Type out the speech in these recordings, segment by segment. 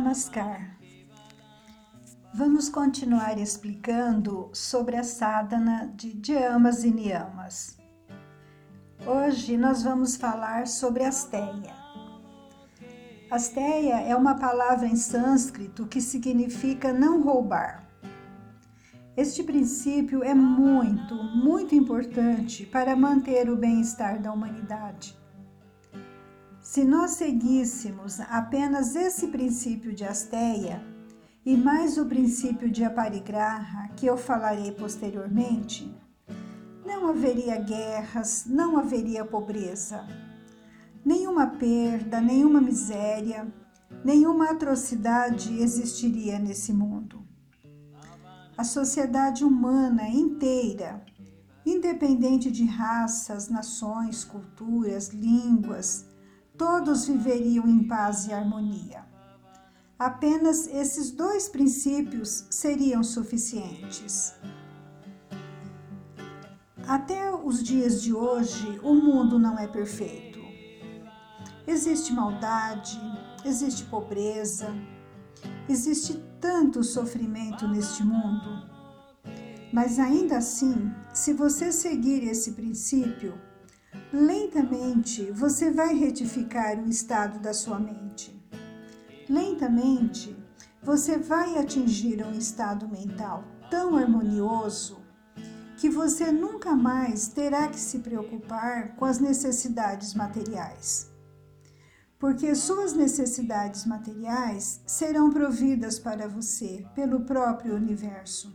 Namaskar. Vamos continuar explicando sobre a sadhana de Dhyamas e Niyamas. Hoje nós vamos falar sobre asteia. Asteia é uma palavra em sânscrito que significa não roubar. Este princípio é muito, muito importante para manter o bem-estar da humanidade. Se nós seguíssemos apenas esse princípio de asteia e mais o princípio de aparigraha, que eu falarei posteriormente, não haveria guerras, não haveria pobreza, nenhuma perda, nenhuma miséria, nenhuma atrocidade existiria nesse mundo. A sociedade humana inteira, independente de raças, nações, culturas, línguas, todos viveriam em paz e harmonia. Apenas esses dois princípios seriam suficientes. Até os dias de hoje, o mundo não é perfeito. Existe maldade, existe pobreza, existe tanto sofrimento neste mundo. Mas ainda assim, se você seguir esse princípio, Lentamente você vai retificar o estado da sua mente. Lentamente você vai atingir um estado mental tão harmonioso que você nunca mais terá que se preocupar com as necessidades materiais. Porque suas necessidades materiais serão providas para você pelo próprio universo.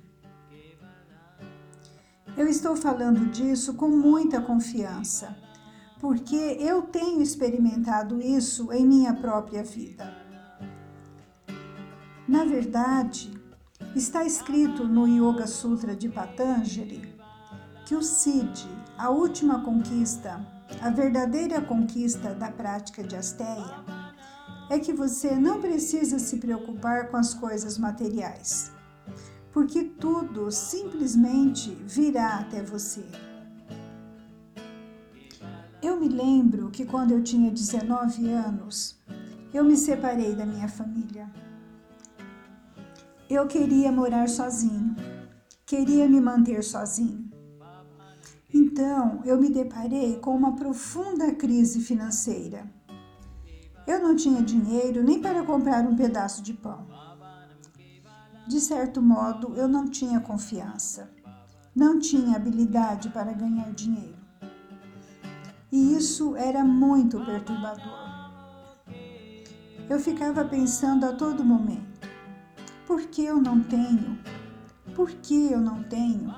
Eu estou falando disso com muita confiança, porque eu tenho experimentado isso em minha própria vida. Na verdade, está escrito no Yoga Sutra de Patanjali que o Siddhi, a última conquista, a verdadeira conquista da prática de Asteia, é que você não precisa se preocupar com as coisas materiais, porque tudo simplesmente virá até você. Eu me lembro que quando eu tinha 19 anos, eu me separei da minha família. Eu queria morar sozinho, queria me manter sozinho. Então, eu me deparei com uma profunda crise financeira. Eu não tinha dinheiro nem para comprar um pedaço de pão. De certo modo, eu não tinha confiança, não tinha habilidade para ganhar dinheiro e isso era muito perturbador. Eu ficava pensando a todo momento: por que eu não tenho? Por que eu não tenho?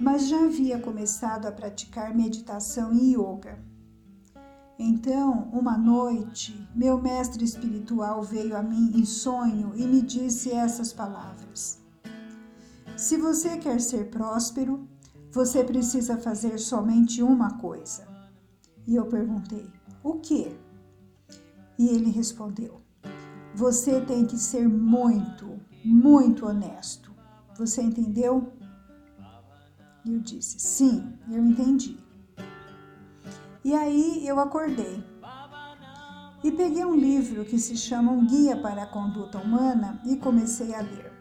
Mas já havia começado a praticar meditação e yoga. Então, uma noite, meu mestre espiritual veio a mim em sonho e me disse essas palavras: Se você quer ser próspero, você precisa fazer somente uma coisa. E eu perguntei: O que? E ele respondeu: Você tem que ser muito, muito honesto. Você entendeu? E eu disse: Sim, eu entendi. E aí eu acordei e peguei um livro que se chama Um Guia para a Conduta Humana e comecei a ler.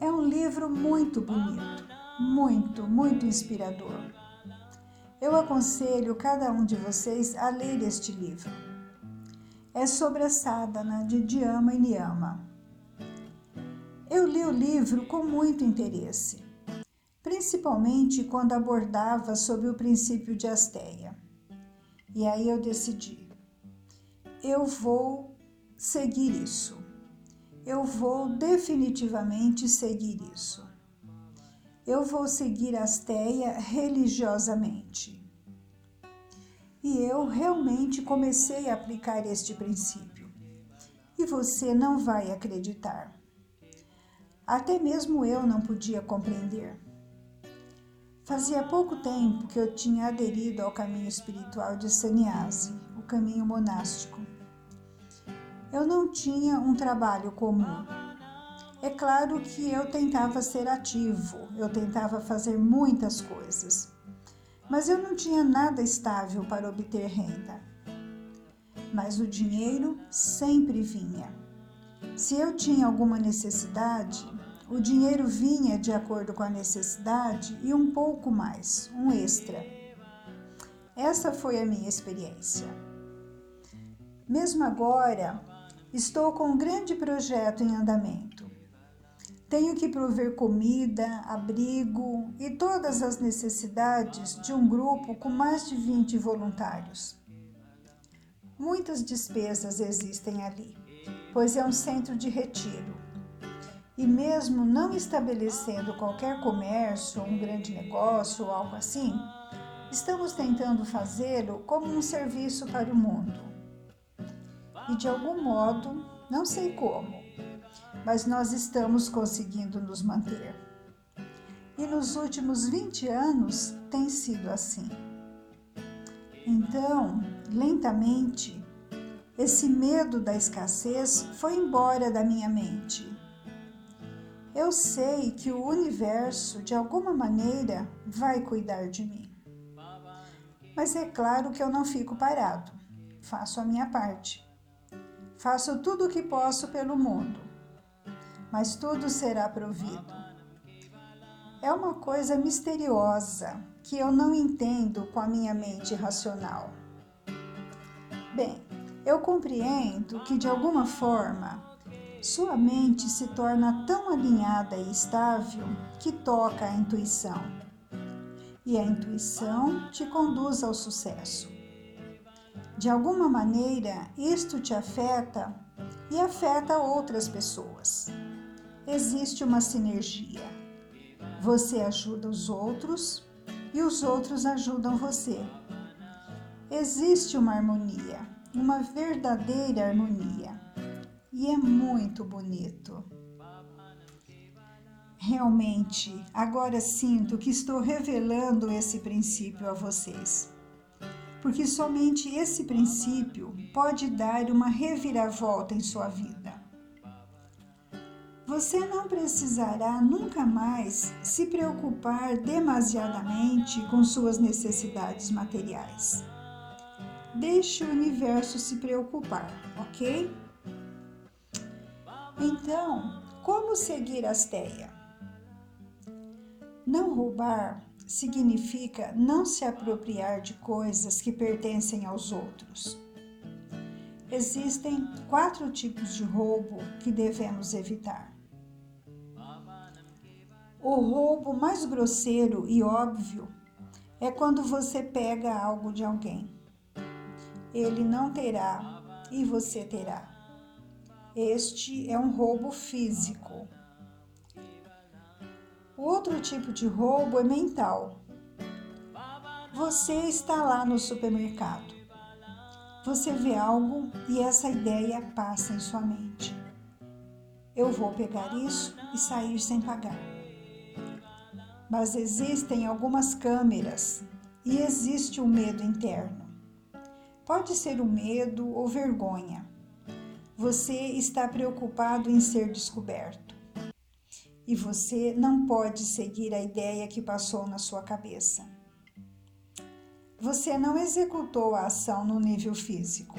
É um livro muito bonito muito, muito inspirador. Eu aconselho cada um de vocês a ler este livro. É sobre a sadhana de Dhyama e Niyama. Eu li o livro com muito interesse, principalmente quando abordava sobre o princípio de Asteia. E aí eu decidi, eu vou seguir isso. Eu vou definitivamente seguir isso eu vou seguir Asteia religiosamente. E eu realmente comecei a aplicar este princípio. E você não vai acreditar. Até mesmo eu não podia compreender. Fazia pouco tempo que eu tinha aderido ao caminho espiritual de Sannyasi, o caminho monástico. Eu não tinha um trabalho comum é claro que eu tentava ser ativo, eu tentava fazer muitas coisas, mas eu não tinha nada estável para obter renda. mas o dinheiro sempre vinha. Se eu tinha alguma necessidade, o dinheiro vinha de acordo com a necessidade e um pouco mais, um extra. Essa foi a minha experiência. Mesmo agora, estou com um grande projeto em andamento. Tenho que prover comida, abrigo e todas as necessidades de um grupo com mais de 20 voluntários. Muitas despesas existem ali, pois é um centro de retiro. E mesmo não estabelecendo qualquer comércio, um grande negócio ou algo assim, estamos tentando fazê-lo como um serviço para o mundo. E de algum modo, não sei como, mas nós estamos conseguindo nos manter. E nos últimos 20 anos tem sido assim. Então, lentamente, esse medo da escassez foi embora da minha mente. Eu sei que o universo, de alguma maneira, vai cuidar de mim. Mas é claro que eu não fico parado. Faço a minha parte. Faço tudo o que posso pelo mundo mas tudo será provido. É uma coisa misteriosa que eu não entendo com a minha mente racional. Bem, eu compreendo que de alguma forma sua mente se torna tão alinhada e estável que toca a intuição. E a intuição te conduz ao sucesso. De alguma maneira, isto te afeta e afeta outras pessoas existe uma sinergia. Você ajuda os outros e os outros ajudam você. Existe uma harmonia, uma verdadeira harmonia. E é muito bonito. Realmente, agora sinto que estou revelando esse princípio a vocês. Porque somente esse princípio pode dar uma reviravolta em sua vida você não precisará nunca mais se preocupar demasiadamente com suas necessidades materiais. Deixe o universo se preocupar, ok? Então, como seguir Asteia? Não roubar significa não se apropriar de coisas que pertencem aos outros. Existem quatro tipos de roubo que devemos evitar. O roubo mais grosseiro e óbvio é quando você pega algo de alguém. Ele não terá e você terá. Este é um roubo físico. O outro tipo de roubo é mental. Você está lá no supermercado. Você vê algo e essa ideia passa em sua mente. Eu vou pegar isso e sair sem pagar mas existem algumas câmeras e existe o medo interno. Pode ser o medo ou vergonha. Você está preocupado em ser descoberto. E você não pode seguir a ideia que passou na sua cabeça. Você não executou a ação no nível físico,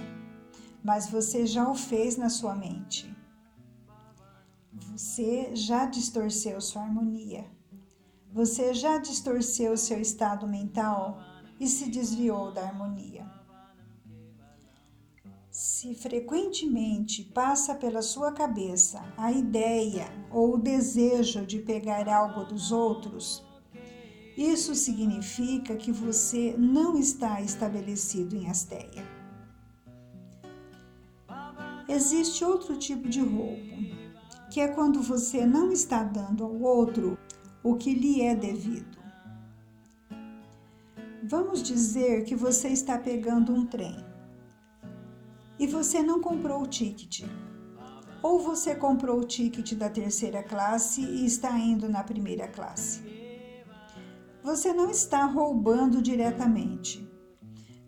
mas você já o fez na sua mente. Você já distorceu sua harmonia você já distorceu seu estado mental e se desviou da harmonia. Se frequentemente passa pela sua cabeça a ideia ou o desejo de pegar algo dos outros, isso significa que você não está estabelecido em asteia. Existe outro tipo de roubo, que é quando você não está dando ao outro o que lhe é devido. Vamos dizer que você está pegando um trem e você não comprou o ticket. Ou você comprou o ticket da terceira classe e está indo na primeira classe. Você não está roubando diretamente,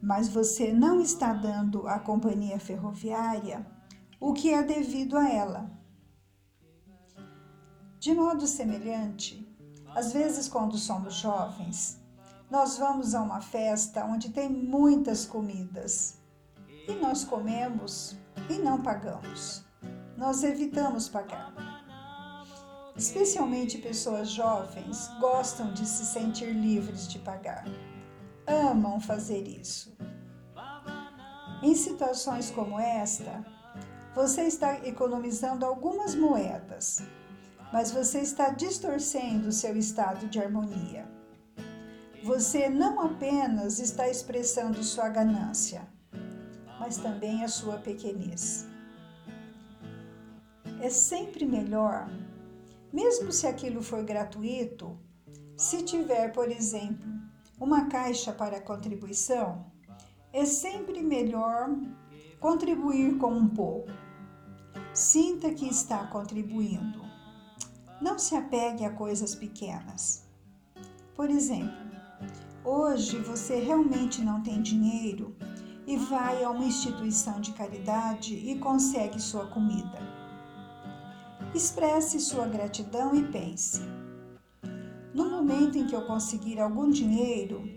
mas você não está dando à companhia ferroviária o que é devido a ela. De modo semelhante, às vezes, quando somos jovens, nós vamos a uma festa onde tem muitas comidas. E nós comemos e não pagamos. Nós evitamos pagar. Especialmente pessoas jovens gostam de se sentir livres de pagar. Amam fazer isso. Em situações como esta, você está economizando algumas moedas, mas você está distorcendo seu estado de harmonia. Você não apenas está expressando sua ganância, mas também a sua pequenez. É sempre melhor, mesmo se aquilo for gratuito, se tiver, por exemplo, uma caixa para contribuição, é sempre melhor contribuir com um pouco. Sinta que está contribuindo. Não se apegue a coisas pequenas. Por exemplo, hoje você realmente não tem dinheiro e vai a uma instituição de caridade e consegue sua comida. Expresse sua gratidão e pense: no momento em que eu conseguir algum dinheiro,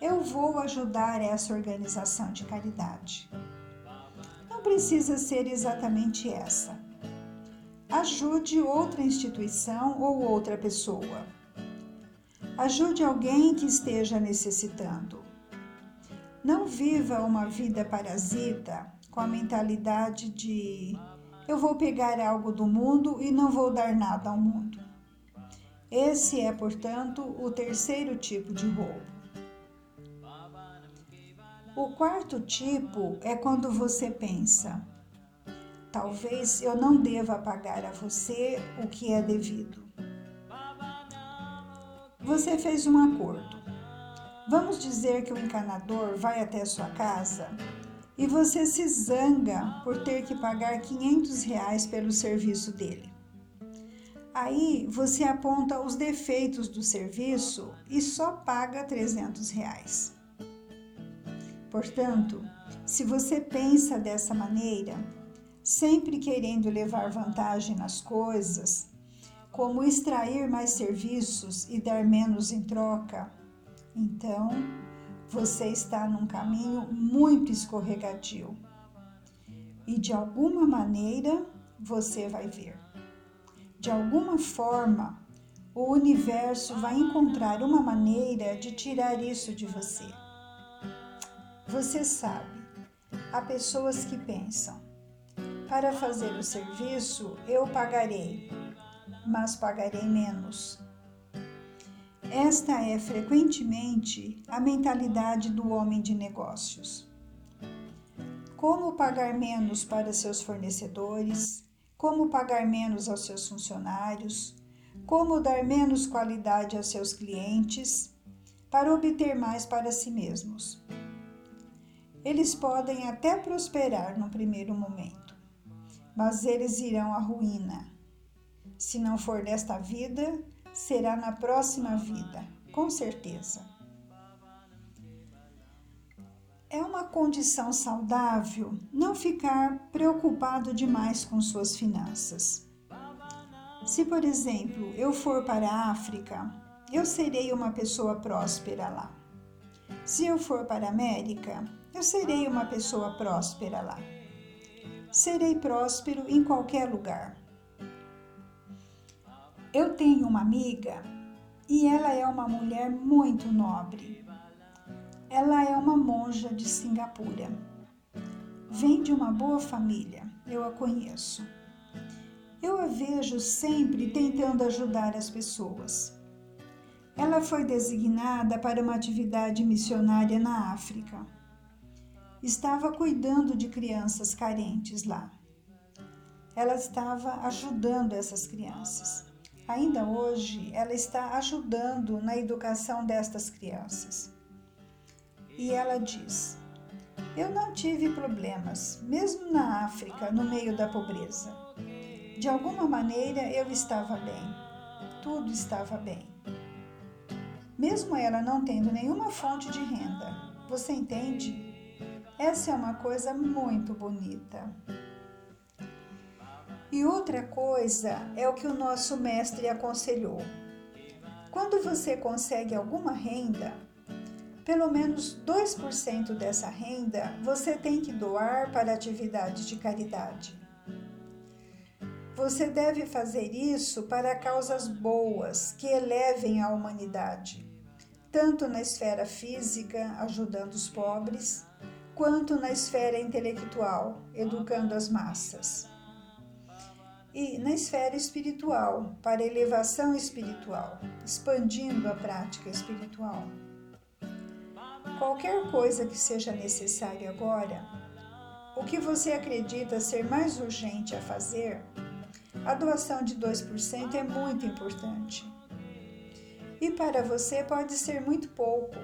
eu vou ajudar essa organização de caridade. Não precisa ser exatamente essa Ajude outra instituição ou outra pessoa. Ajude alguém que esteja necessitando. Não viva uma vida parasita com a mentalidade de eu vou pegar algo do mundo e não vou dar nada ao mundo. Esse é, portanto, o terceiro tipo de roubo. O quarto tipo é quando você pensa: Talvez eu não deva pagar a você o que é devido. Você fez um acordo. Vamos dizer que o encanador vai até sua casa e você se zanga por ter que pagar 500 reais pelo serviço dele. Aí você aponta os defeitos do serviço e só paga 300 reais. Portanto, se você pensa dessa maneira, sempre querendo levar vantagem nas coisas, como extrair mais serviços e dar menos em troca, então você está num caminho muito escorregadio. E de alguma maneira você vai ver. De alguma forma, o universo vai encontrar uma maneira de tirar isso de você. Você sabe, há pessoas que pensam: para fazer o serviço eu pagarei, mas pagarei menos. Esta é frequentemente a mentalidade do homem de negócios. Como pagar menos para seus fornecedores, como pagar menos aos seus funcionários, como dar menos qualidade aos seus clientes, para obter mais para si mesmos. Eles podem até prosperar no primeiro momento mas eles irão à ruína. Se não for desta vida, será na próxima vida, com certeza. É uma condição saudável não ficar preocupado demais com suas finanças. Se, por exemplo, eu for para a África, eu serei uma pessoa próspera lá. Se eu for para a América, eu serei uma pessoa próspera lá serei próspero em qualquer lugar. Eu tenho uma amiga e ela é uma mulher muito nobre. Ela é uma monja de Singapura. Vem de uma boa família, eu a conheço. Eu a vejo sempre tentando ajudar as pessoas. Ela foi designada para uma atividade missionária na África estava cuidando de crianças carentes lá. Ela estava ajudando essas crianças. Ainda hoje, ela está ajudando na educação destas crianças. E ela diz: Eu não tive problemas, mesmo na África, no meio da pobreza. De alguma maneira eu estava bem, tudo estava bem. Mesmo ela não tendo nenhuma fonte de renda, você entende? Essa é uma coisa muito bonita. E outra coisa é o que o nosso mestre aconselhou. Quando você consegue alguma renda, pelo menos 2% dessa renda você tem que doar para atividades de caridade. Você deve fazer isso para causas boas que elevem a humanidade, tanto na esfera física, ajudando os pobres, quanto na esfera intelectual, educando as massas. E na esfera espiritual, para elevação espiritual, expandindo a prática espiritual. Qualquer coisa que seja necessária agora, o que você acredita ser mais urgente a fazer, a doação de 2% é muito importante. E para você pode ser muito pouco.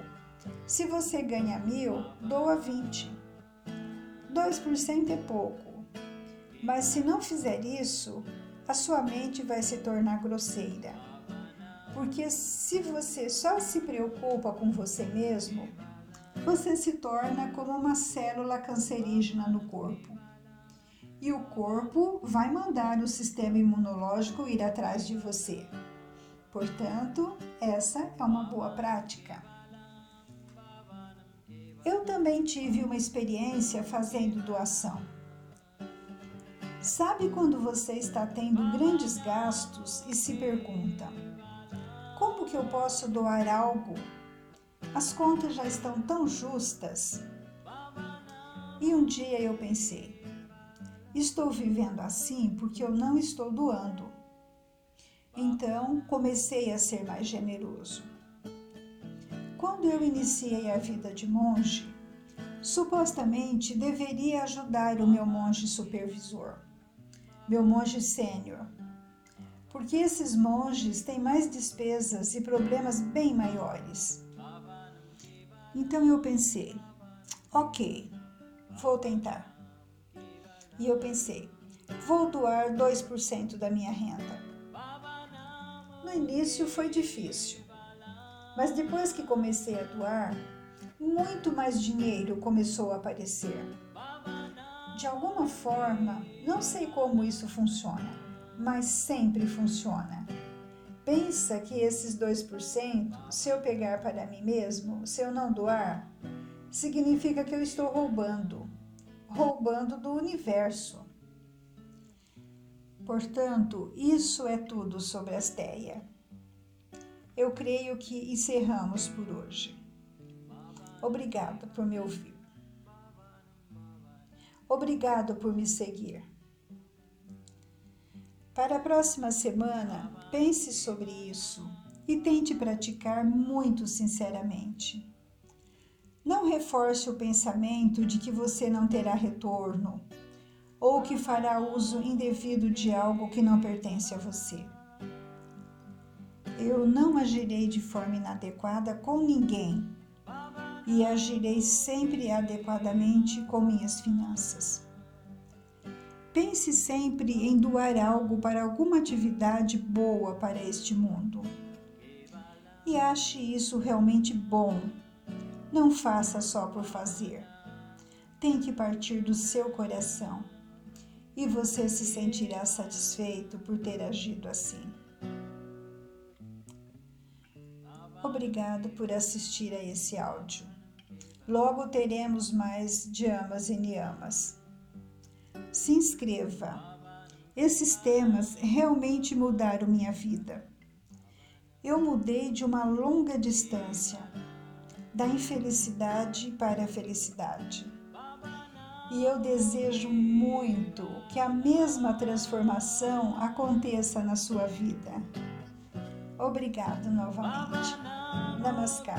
Se você ganha mil, doa 20. 2% é pouco. Mas se não fizer isso, a sua mente vai se tornar grosseira. Porque se você só se preocupa com você mesmo, você se torna como uma célula cancerígena no corpo. E o corpo vai mandar o sistema imunológico ir atrás de você. Portanto, essa é uma boa prática. Eu também tive uma experiência fazendo doação. Sabe quando você está tendo grandes gastos e se pergunta: como que eu posso doar algo as contas já estão tão justas. E um dia eu pensei: estou vivendo assim porque eu não estou doando. Então comecei a ser mais generoso. Quando eu iniciei a vida de monge, supostamente deveria ajudar o meu monge supervisor, meu monge sênior, porque esses monges têm mais despesas e problemas bem maiores. Então eu pensei, ok, vou tentar. E eu pensei, vou doar 2% da minha renda. No início foi difícil, mas depois que comecei a doar, muito mais dinheiro começou a aparecer. De alguma forma, não sei como isso funciona, mas sempre funciona. Pensa que esses 2%, se eu pegar para mim mesmo, se eu não doar, significa que eu estou roubando, roubando do universo. Portanto, isso é tudo sobre a Asteia. Eu creio que encerramos por hoje. Obrigada por me ouvir. Obrigado por me seguir. Para a próxima semana, pense sobre isso e tente praticar muito sinceramente. Não reforce o pensamento de que você não terá retorno ou que fará uso indevido de algo que não pertence a você. Eu não agirei de forma inadequada com ninguém e agirei sempre adequadamente com minhas finanças. Pense sempre em doar algo para alguma atividade boa para este mundo. E ache isso realmente bom. Não faça só por fazer. Tem que partir do seu coração. E você se sentirá satisfeito por ter agido assim. Obrigado por assistir a esse áudio. Logo teremos mais de amas e niamas se inscreva. Esses temas realmente mudaram minha vida. Eu mudei de uma longa distância, da infelicidade para a felicidade. E eu desejo muito que a mesma transformação aconteça na sua vida. Obrigado novamente. Namaskar.